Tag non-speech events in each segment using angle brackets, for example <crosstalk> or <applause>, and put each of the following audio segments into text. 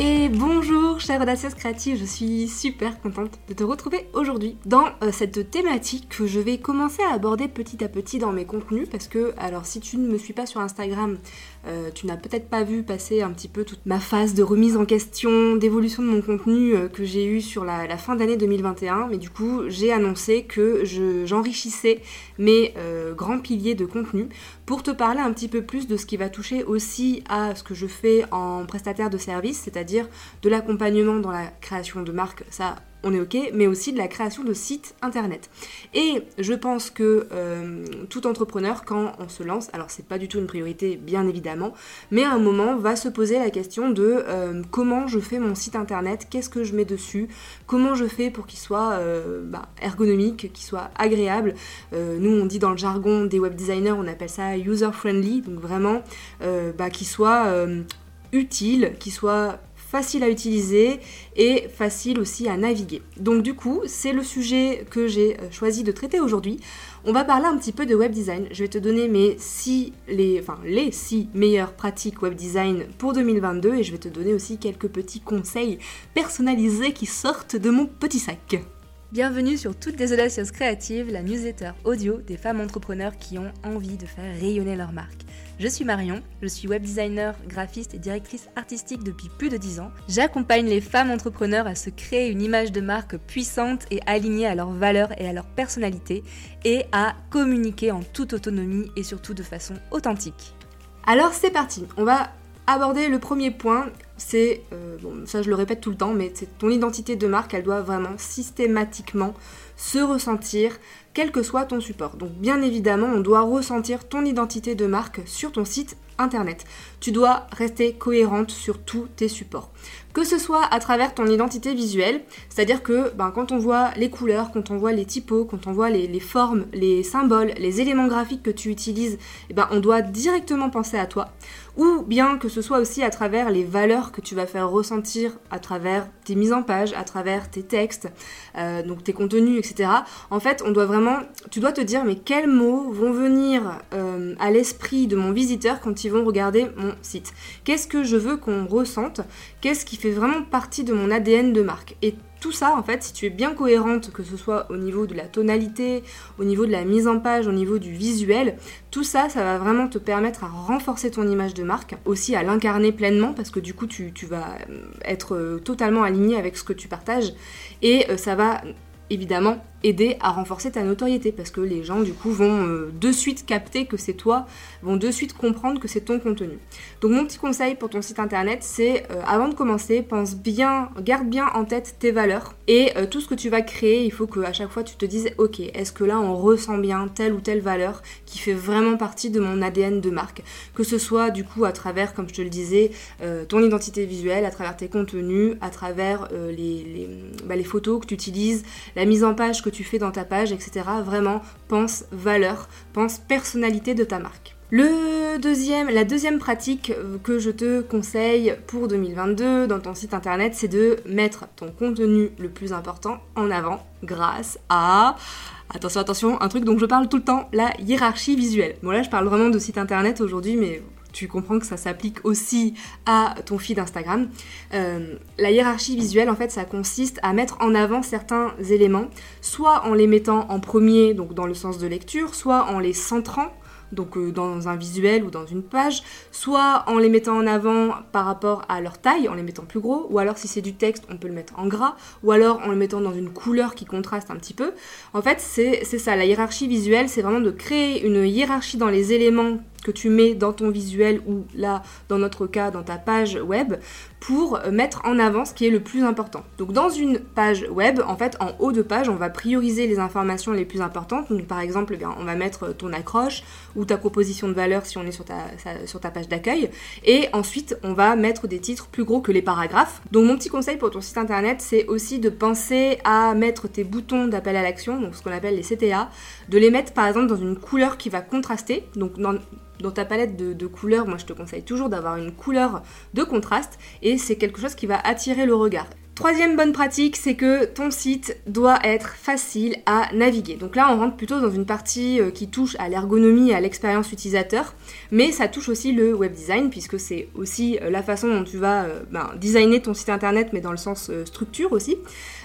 Et bonjour chère audacieuse créative, je suis super contente de te retrouver aujourd'hui dans euh, cette thématique que je vais commencer à aborder petit à petit dans mes contenus parce que alors si tu ne me suis pas sur Instagram, euh, tu n'as peut-être pas vu passer un petit peu toute ma phase de remise en question, d'évolution de mon contenu euh, que j'ai eu sur la, fin d'année 2021, mais du coup j'ai annoncé que j'enrichissais mes grands piliers de contenu pour te parler un petit peu plus de ce qui va toucher aussi à ce que je fais en prestataire de service, c'est-à-dire de l'accompagnement dans la création de marques, ça on est ok, mais aussi de la création de sites internet. Et je pense que euh, tout entrepreneur, quand on se lance, alors c'est pas du tout une priorité, bien évidemment, mais à un moment va se poser la question de euh, comment je fais mon site internet, qu'est-ce que je mets dessus, comment je fais pour qu'il soit euh, bah, ergonomique, qu'il soit agréable. nous, on dit dans le jargon des web designers, on appelle ça user friendly, donc vraiment bah, qu'il soit utile, qu'il soit facile à utiliser et facile aussi à naviguer. Donc du coup, c'est le sujet que j'ai euh, choisi de traiter aujourd'hui. On va parler un petit peu de web design. Je vais te donner mes six, les, enfin, les 6 meilleures pratiques web design pour 2022 et je vais te donner aussi quelques petits conseils personnalisés qui sortent de mon petit sac. Bienvenue sur Toutes des audacieuses créatives, la newsletter audio des femmes entrepreneurs qui ont envie de faire rayonner leur marque. Je suis Marion, je suis web designer, graphiste et directrice artistique depuis plus de 10 ans. J'accompagne les femmes entrepreneurs à se créer une image de marque puissante et alignée à leurs valeurs et à leur personnalité et à communiquer en toute autonomie et surtout de façon authentique. Alors c'est parti, on va aborder le premier point, c'est, euh, bon ça je le répète tout le temps, mais c'est ton identité de marque, elle doit vraiment systématiquement se ressentir quel que soit ton support. Donc bien évidemment, on doit ressentir ton identité de marque sur ton site internet. Tu dois rester cohérente sur tous tes supports. Que ce soit à travers ton identité visuelle, c'est-à-dire que ben, quand on voit les couleurs, quand on voit les typos, quand on voit les, formes, les symboles, les éléments graphiques que tu utilises, eh ben, on doit directement penser à toi. Ou bien que ce soit aussi à travers les valeurs que tu vas faire ressentir à travers tes mises en page, à travers tes textes, euh, donc tes contenus, etc. En fait, on doit vraiment, tu dois te dire mais quels mots vont venir euh, à l'esprit de mon visiteur quand ils vont regarder mon site. Qu'est-ce que je veux qu'on ressente? Qu'est-ce qui fait vraiment partie de mon ADN de marque? Et tout ça, en fait, si tu es bien cohérente, que ce soit au niveau de la tonalité, au niveau de la mise en page, au niveau du visuel, tout ça, ça va vraiment te permettre à renforcer ton image de marque, aussi à l'incarner pleinement, parce que du coup, tu, vas être totalement aligné avec ce que tu partages, et euh, ça va évidemment aider à renforcer ta notoriété parce que les gens du coup vont euh, de suite capter que c'est toi, vont de suite comprendre que c'est ton contenu. Donc mon petit conseil pour ton site internet c'est euh, avant de commencer, pense bien, garde bien en tête tes valeurs et euh, tout ce que tu vas créer, il faut que à chaque fois tu te dises ok, est-ce que là on ressent bien telle ou telle valeur qui fait vraiment partie de mon ADN de marque, que ce soit du coup à travers comme je te le disais ton identité visuelle, à travers tes contenus, à travers les, bah, les photos que tu utilises, la mise en page que tu fais dans ta page, etc. Vraiment, pense valeur, pense personnalité de ta marque. Le deuxième, la deuxième pratique que je te conseille pour 2022 dans ton site internet, c'est de mettre ton contenu le plus important en avant grâce à attention attention, un truc dont je parle tout le temps, la hiérarchie visuelle. Bon là, je parle vraiment de site internet aujourd'hui, mais tu comprends que ça s'applique aussi à ton feed Instagram. Euh, la hiérarchie visuelle, en fait, ça consiste à mettre en avant certains éléments, soit en les mettant en premier, donc dans le sens de lecture, soit en les centrant donc euh, dans un visuel ou dans une page, soit en les mettant en avant par rapport à leur taille, en les mettant plus gros, ou alors si c'est du texte, on peut le mettre en gras, ou alors en le mettant dans une couleur qui contraste un petit peu. En fait, c'est ça, la hiérarchie visuelle, c'est vraiment de créer une hiérarchie dans les éléments que tu mets dans ton visuel ou là, dans notre cas, dans ta page web, pour mettre en avant ce qui est le plus important. Donc dans une page web, en fait, en haut de page, on va prioriser les informations les plus importantes. Donc par exemple, eh on va mettre ton accroche ou ta proposition de valeur si on est sur ta, sur ta page d'accueil. Et ensuite, on va mettre des titres plus gros que les paragraphes. Donc mon petit conseil pour ton site internet, c'est aussi de penser à mettre tes boutons d'appel à l'action, donc ce qu'on appelle les CTA, de les mettre par exemple dans une couleur qui va contraster. Donc dans, ta palette de, couleurs, moi je te conseille toujours d'avoir une couleur de contraste et c'est quelque chose qui va attirer le regard. Troisième bonne pratique, c'est que ton site doit être facile à naviguer. Donc là, on rentre plutôt dans une partie euh, qui touche à l'ergonomie et à l'expérience utilisateur, mais ça touche aussi le web design, puisque c'est aussi euh, la façon dont tu vas euh, ben, designer ton site internet, mais dans le sens structure aussi.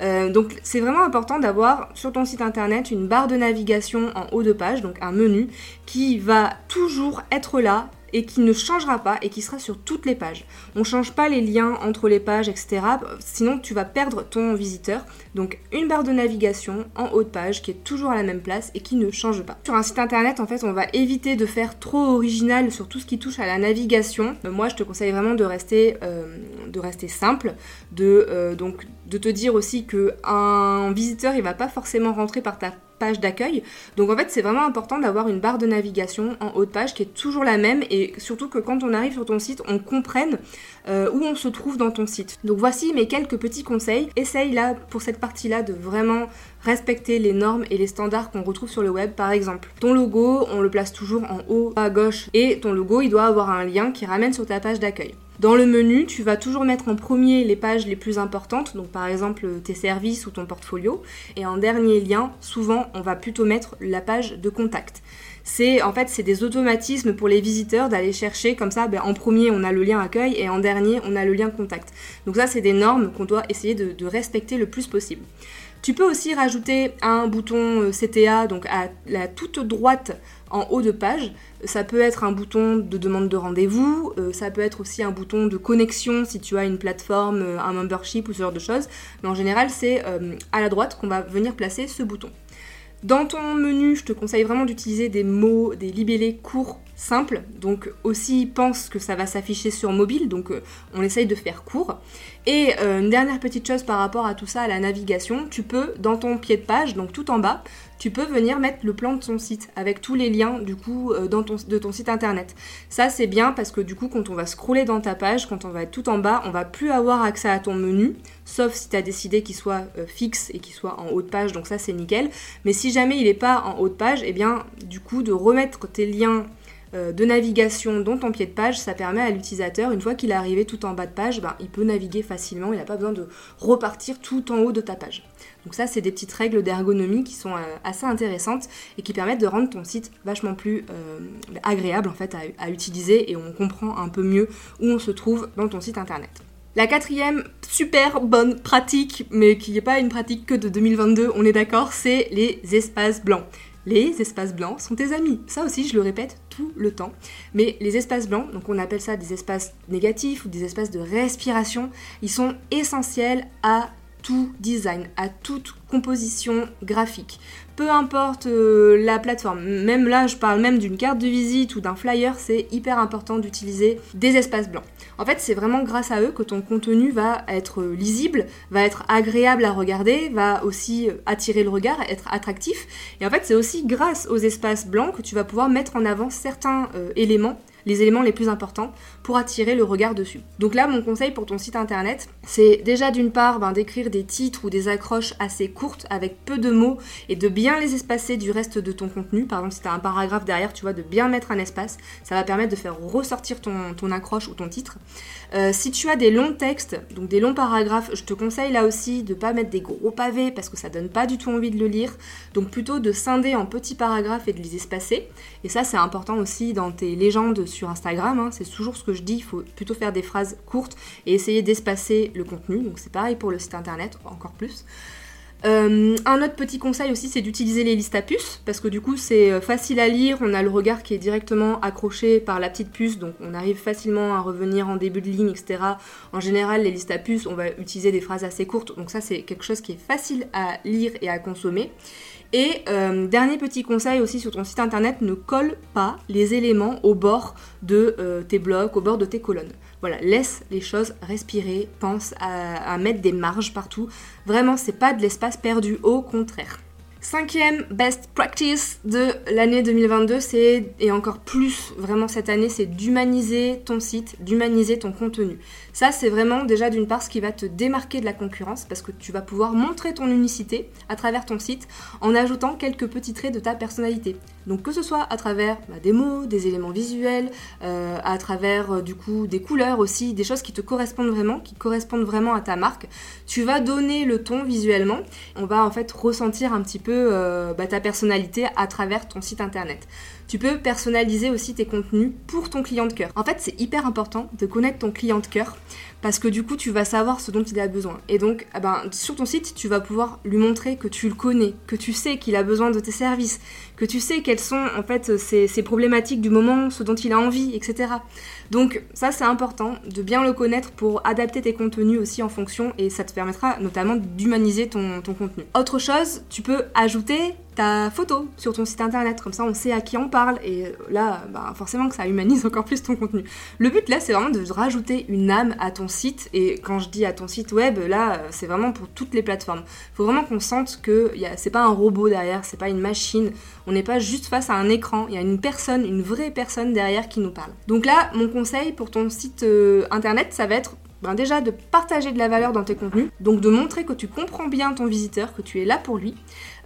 Donc c'est vraiment important d'avoir sur ton site internet une barre de navigation en haut de page, donc un menu, qui va toujours être là et qui ne changera pas et qui sera sur toutes les pages. On ne change pas les liens entre les pages, etc. Sinon, tu vas perdre ton visiteur. Donc, une barre de navigation en haut de page qui est toujours à la même place et qui ne change pas. Sur un site internet, en fait, on va éviter de faire trop original sur tout ce qui touche à la navigation. Euh, moi, je te conseille vraiment de rester, euh, de rester simple, de, euh, donc, de te dire aussi que un visiteur, il va pas forcément rentrer par ta page d'accueil. Donc en fait, c'est vraiment important d'avoir une barre de navigation en haut de page qui est toujours la même et surtout que quand on arrive sur ton site, on comprenne euh, où on se trouve dans ton site. Donc voici mes quelques petits conseils. Essaye là, pour cette partie-là, de vraiment respecter les normes et les standards qu'on retrouve sur le web. Par exemple, ton logo, on le place toujours en haut à gauche et ton logo, il doit avoir un lien qui ramène sur ta page d'accueil. Dans le menu, tu vas toujours mettre en premier les pages les plus importantes, donc par exemple tes services ou ton portfolio, et en dernier lien, souvent on va plutôt mettre la page de contact. C'est en fait c'est des automatismes pour les visiteurs d'aller chercher comme ça. Ben, en premier on a le lien accueil et en dernier on a le lien contact. Donc ça c'est des normes qu'on doit essayer de respecter le plus possible. Tu peux aussi rajouter un bouton euh, CTA, donc à la toute droite en haut de page. Ça peut être un bouton de demande de rendez-vous, euh, ça peut être aussi un bouton de connexion si tu as une plateforme, euh, un membership ou ce genre de choses. Mais en général, c'est à la droite qu'on va venir placer ce bouton. Dans ton menu, je te conseille vraiment d'utiliser des mots, des libellés courts, simples. Donc aussi pense que ça va s'afficher sur mobile, donc on essaye de faire court. Et euh, une dernière petite chose par rapport à tout ça, à la navigation, tu peux, dans ton pied de page, donc tout en bas, tu peux venir mettre le plan de ton site avec tous les liens du coup euh, de ton site internet. Ça c'est bien parce que du coup quand on va scroller dans ta page, quand on va être tout en bas, on va plus avoir accès à ton menu, sauf si tu as décidé qu'il soit euh, fixe et qu'il soit en haut de page, donc ça c'est nickel. Mais si jamais il n'est pas en haut de page, et eh bien du coup de remettre tes liens euh, de navigation dont ton pied de page, ça permet à l'utilisateur, une fois qu'il est arrivé tout en bas de page, ben, il peut naviguer facilement, il n'a pas besoin de repartir tout en haut de ta page. Donc ça, c'est des petites règles d'ergonomie qui sont euh, assez intéressantes et qui permettent de rendre ton site vachement plus euh, agréable en fait à, utiliser et on comprend un peu mieux où on se trouve dans ton site internet. La quatrième super bonne pratique, mais qui n'est pas une pratique que de 2022, on est d'accord, c'est les espaces blancs. Les espaces blancs sont tes amis. Ça aussi, je le répète tout le temps. Mais les espaces blancs, donc on appelle ça des espaces négatifs ou des espaces de respiration, ils sont essentiels à tout design, à toute composition graphique. Peu importe euh, la plateforme, même là je parle même d'une carte de visite ou d'un flyer, c'est hyper important d'utiliser des espaces blancs. En fait, c'est vraiment grâce à eux que ton contenu va être lisible, va être agréable à regarder, va aussi attirer le regard, être attractif. Et en fait, c'est aussi grâce aux espaces blancs que tu vas pouvoir mettre en avant certains euh, éléments les éléments les plus importants pour attirer le regard dessus. Donc là, mon conseil pour ton site internet, c'est déjà d'une part ben, d'écrire des titres ou des accroches assez courtes avec peu de mots et de bien les espacer du reste de ton contenu. Par exemple, si tu as un paragraphe derrière, tu vois, de bien mettre un espace, ça va permettre de faire ressortir ton, accroche ou ton titre. Euh, si tu as des longs textes, donc des longs paragraphes, je te conseille là aussi de pas mettre des gros pavés parce que ça donne pas du tout envie de le lire. Donc plutôt de scinder en petits paragraphes et de les espacer. Et ça, c'est important aussi dans tes légendes sur Instagram. Hein. C'est toujours ce que je dis. Il faut plutôt faire des phrases courtes et essayer d'espacer le contenu. Donc c'est pareil pour le site internet, encore plus. Euh, un autre petit conseil aussi, c'est d'utiliser les listes à puces, parce que du coup c'est euh, facile à lire, on a le regard qui est directement accroché par la petite puce, donc on arrive facilement à revenir en début de ligne, etc. En général, les listes à puces, on va utiliser des phrases assez courtes, donc ça c'est quelque chose qui est facile à lire et à consommer. Et euh, dernier petit conseil aussi sur ton site internet, ne colle pas les éléments au bord de tes blocs, au bord de tes colonnes. Voilà, laisse les choses respirer, pense à, mettre des marges partout. Vraiment, c'est pas de l'espace perdu, au contraire. Cinquième best practice de l'année 2022, c'est, et encore plus vraiment cette année, c'est d'humaniser ton site, d'humaniser ton contenu. Ça, c'est vraiment déjà d'une part ce qui va te démarquer de la concurrence parce que tu vas pouvoir montrer ton unicité à travers ton site en ajoutant quelques petits traits de ta personnalité. Donc que ce soit à travers bah, des mots, des éléments visuels, euh, à travers euh, du coup des couleurs aussi, des choses qui te correspondent vraiment, qui correspondent vraiment à ta marque, tu vas donner le ton visuellement. On va en fait ressentir un petit peu euh, bah, ta personnalité à travers ton site internet. Tu peux personnaliser aussi tes contenus pour ton client de cœur. En fait, c'est hyper important de connaître ton client de cœur parce que du coup, tu vas savoir ce dont il a besoin. Et donc, eh ben, sur ton site, tu vas pouvoir lui montrer que tu le connais, que tu sais qu'il a besoin de tes services, que tu sais quelles sont en fait ses, problématiques du moment, ce dont il a envie, etc. Donc, ça, c'est important de bien le connaître pour adapter tes contenus aussi en fonction et ça te permettra notamment d'humaniser ton contenu. Autre chose, tu peux ajouter ta photo sur ton site internet, comme ça on sait à qui on parle, et là, bah, forcément que ça humanise <laughs> encore plus ton contenu. Le but là, c'est vraiment de rajouter une âme à ton site, et quand je dis à ton site web, là, c'est vraiment pour toutes les plateformes. Faut vraiment qu'on sente que c'est pas un robot derrière, c'est pas une machine, on n'est pas juste face à un écran, il y a une personne, une vraie personne derrière qui nous parle. Donc là, mon conseil pour ton site euh, internet, ça va être ben déjà de partager de la valeur dans tes contenus, donc de montrer que tu comprends bien ton visiteur, que tu es là pour lui.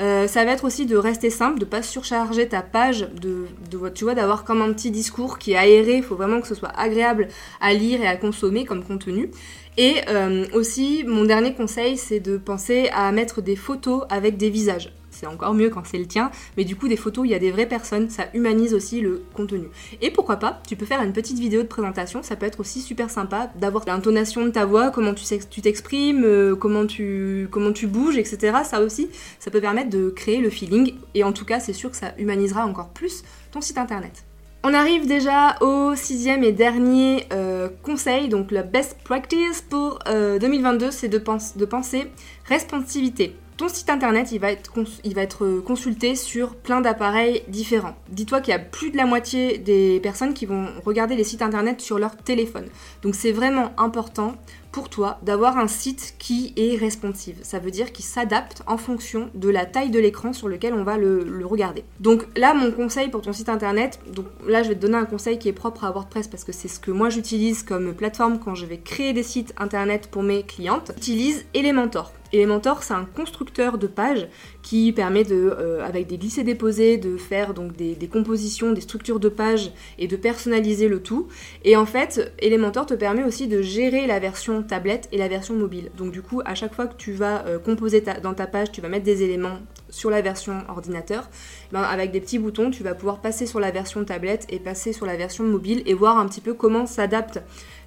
Euh, ça va être aussi de rester simple, de pas surcharger ta page, de, tu vois, d'avoir comme un petit discours qui est aéré. Il faut vraiment que ce soit agréable à lire et à consommer comme contenu. Et euh, aussi, mon dernier conseil, c'est de penser à mettre des photos avec des visages c'est encore mieux quand c'est le tien, mais du coup des photos, il y a des vraies personnes, ça humanise aussi le contenu. Et pourquoi pas, tu peux faire une petite vidéo de présentation, ça peut être aussi super sympa d'avoir l'intonation de ta voix, comment tu t'exprimes, euh, comment, tu, comment tu bouges, etc. Ça aussi, ça peut permettre de créer le feeling, et en tout cas c'est sûr que ça humanisera encore plus ton site internet. On arrive déjà au sixième et dernier euh, conseil, donc la best practice pour 2022, euh, c'est de, de penser responsivité. Ton site internet, il va, être il va être euh, consulté sur plein d'appareils différents. Dis-toi qu'il y a plus de la moitié des personnes qui vont regarder les sites internet sur leur téléphone. Donc c'est vraiment important pour toi d'avoir un site qui est responsive. Ça veut dire qu'il s'adapte en fonction de la taille de l'écran sur lequel on va le, regarder. Donc là, mon conseil pour ton site internet, donc là je vais te donner un conseil qui est propre à WordPress parce que c'est ce que moi j'utilise comme plateforme quand je vais créer des sites internet pour mes clientes. J'utilise Elementor. Elementor, c'est un constructeur de pages qui permet de, euh, avec des glissés-déposés, de faire donc des, compositions, des structures de pages et de personnaliser le tout. Et en fait, Elementor te permet aussi de gérer la version tablette et la version mobile. Donc du coup, à chaque fois que tu vas euh, composer dans ta page, tu vas mettre des éléments sur la version ordinateur, ben, avec des petits boutons, tu vas pouvoir passer sur la version tablette et passer sur la version mobile et voir un petit peu comment s'adaptent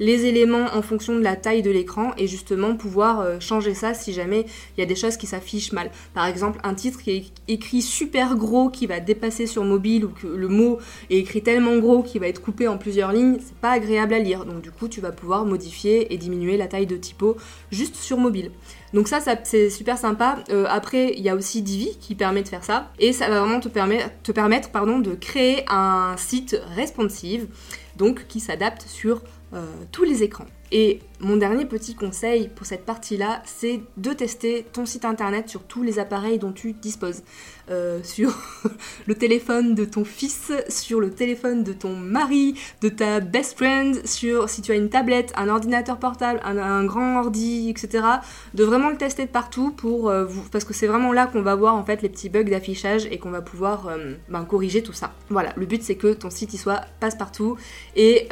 les éléments en fonction de la taille de l'écran et justement pouvoir euh, changer ça si jamais il y a des choses qui s'affichent mal. Par exemple, un titre qui est écrit super gros qui va dépasser sur mobile ou que le mot est écrit tellement gros qu'il va être coupé en plusieurs lignes, c'est pas agréable à lire. Donc du coup, tu vas pouvoir modifier et diminuer la taille de typo juste sur mobile. Donc ça, c'est super sympa. Euh, après, il y a aussi Divi qui permet de faire ça. Et ça va vraiment te, permettre, de créer un site responsive, donc qui s'adapte sur euh, tous les écrans. Et mon dernier petit conseil pour cette partie-là, c'est de tester ton site internet sur tous les appareils dont tu disposes. Euh, sur <laughs> le téléphone de ton fils, sur le téléphone de ton mari, de ta best friend, sur si tu as une tablette, un ordinateur portable, un, grand ordi, etc. De vraiment le tester de partout pour euh, vous, parce que c'est vraiment là qu'on va voir en fait les petits bugs d'affichage et qu'on va pouvoir euh, ben, corriger tout ça. Voilà, le but c'est que ton site y soit passe partout et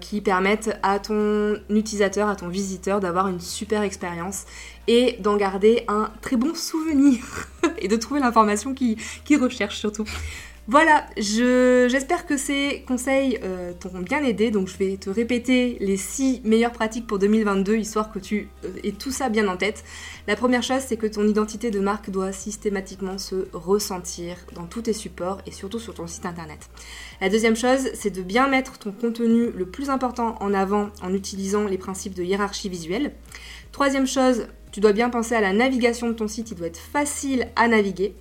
qui permette à ton utilisateur, à ton visiteur d'avoir une super expérience et d'en garder un très bon souvenir <laughs> et de trouver l'information qu'il qui recherche surtout. Voilà, j'espère que ces conseils euh, t'auront bien aidé. Donc je vais te répéter les 6 meilleures pratiques pour 2022, histoire que tu euh, aies tout ça bien en tête. La première chose, c'est que ton identité de marque doit systématiquement se ressentir dans tous tes supports et surtout sur ton site internet. La deuxième chose, c'est de bien mettre ton contenu le plus important en avant en utilisant les principes de hiérarchie visuelle. Troisième chose, tu dois bien penser à la navigation de ton site, il doit être facile à naviguer.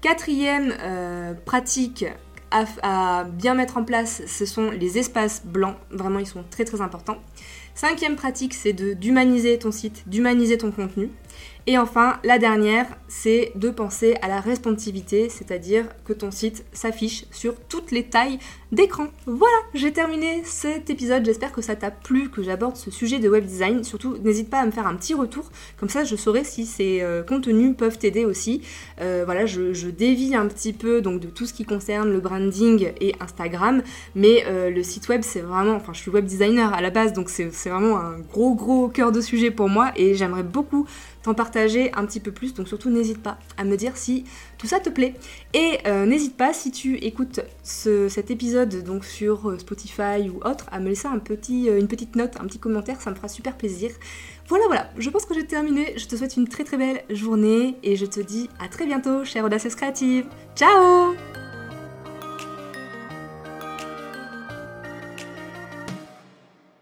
Quatrième euh, pratique à, bien mettre en place, ce sont les espaces blancs. Vraiment, ils sont très très importants. Cinquième pratique, c'est d'humaniser ton site, d'humaniser ton contenu. Et enfin, la dernière, c'est de penser à la responsivité, c'est-à-dire que ton site s'affiche sur toutes les tailles d'écran. Voilà, j'ai terminé cet épisode, j'espère que ça t'a plu, que j'aborde ce sujet de web design. Surtout, n'hésite pas à me faire un petit retour, comme ça je saurai si ces euh, contenus peuvent t'aider aussi. Euh, voilà, je, dévie un petit peu donc de tout ce qui concerne le branding et Instagram, mais euh, le site web c'est vraiment, enfin je suis web designer à la base, donc c'est vraiment un gros gros cœur de sujet pour moi et j'aimerais beaucoup t'en partager un petit peu plus. Donc surtout n'hésite pas à me dire si tout ça te plaît. Et euh, n'hésite pas si tu écoutes cet épisode donc sur euh, Spotify ou autre à me laisser un petit, euh, une petite note, un petit commentaire, ça me fera super plaisir. Voilà voilà, je pense que j'ai terminé. Je te souhaite une très très belle journée et je te dis à très bientôt, chère audacieuse créative. Ciao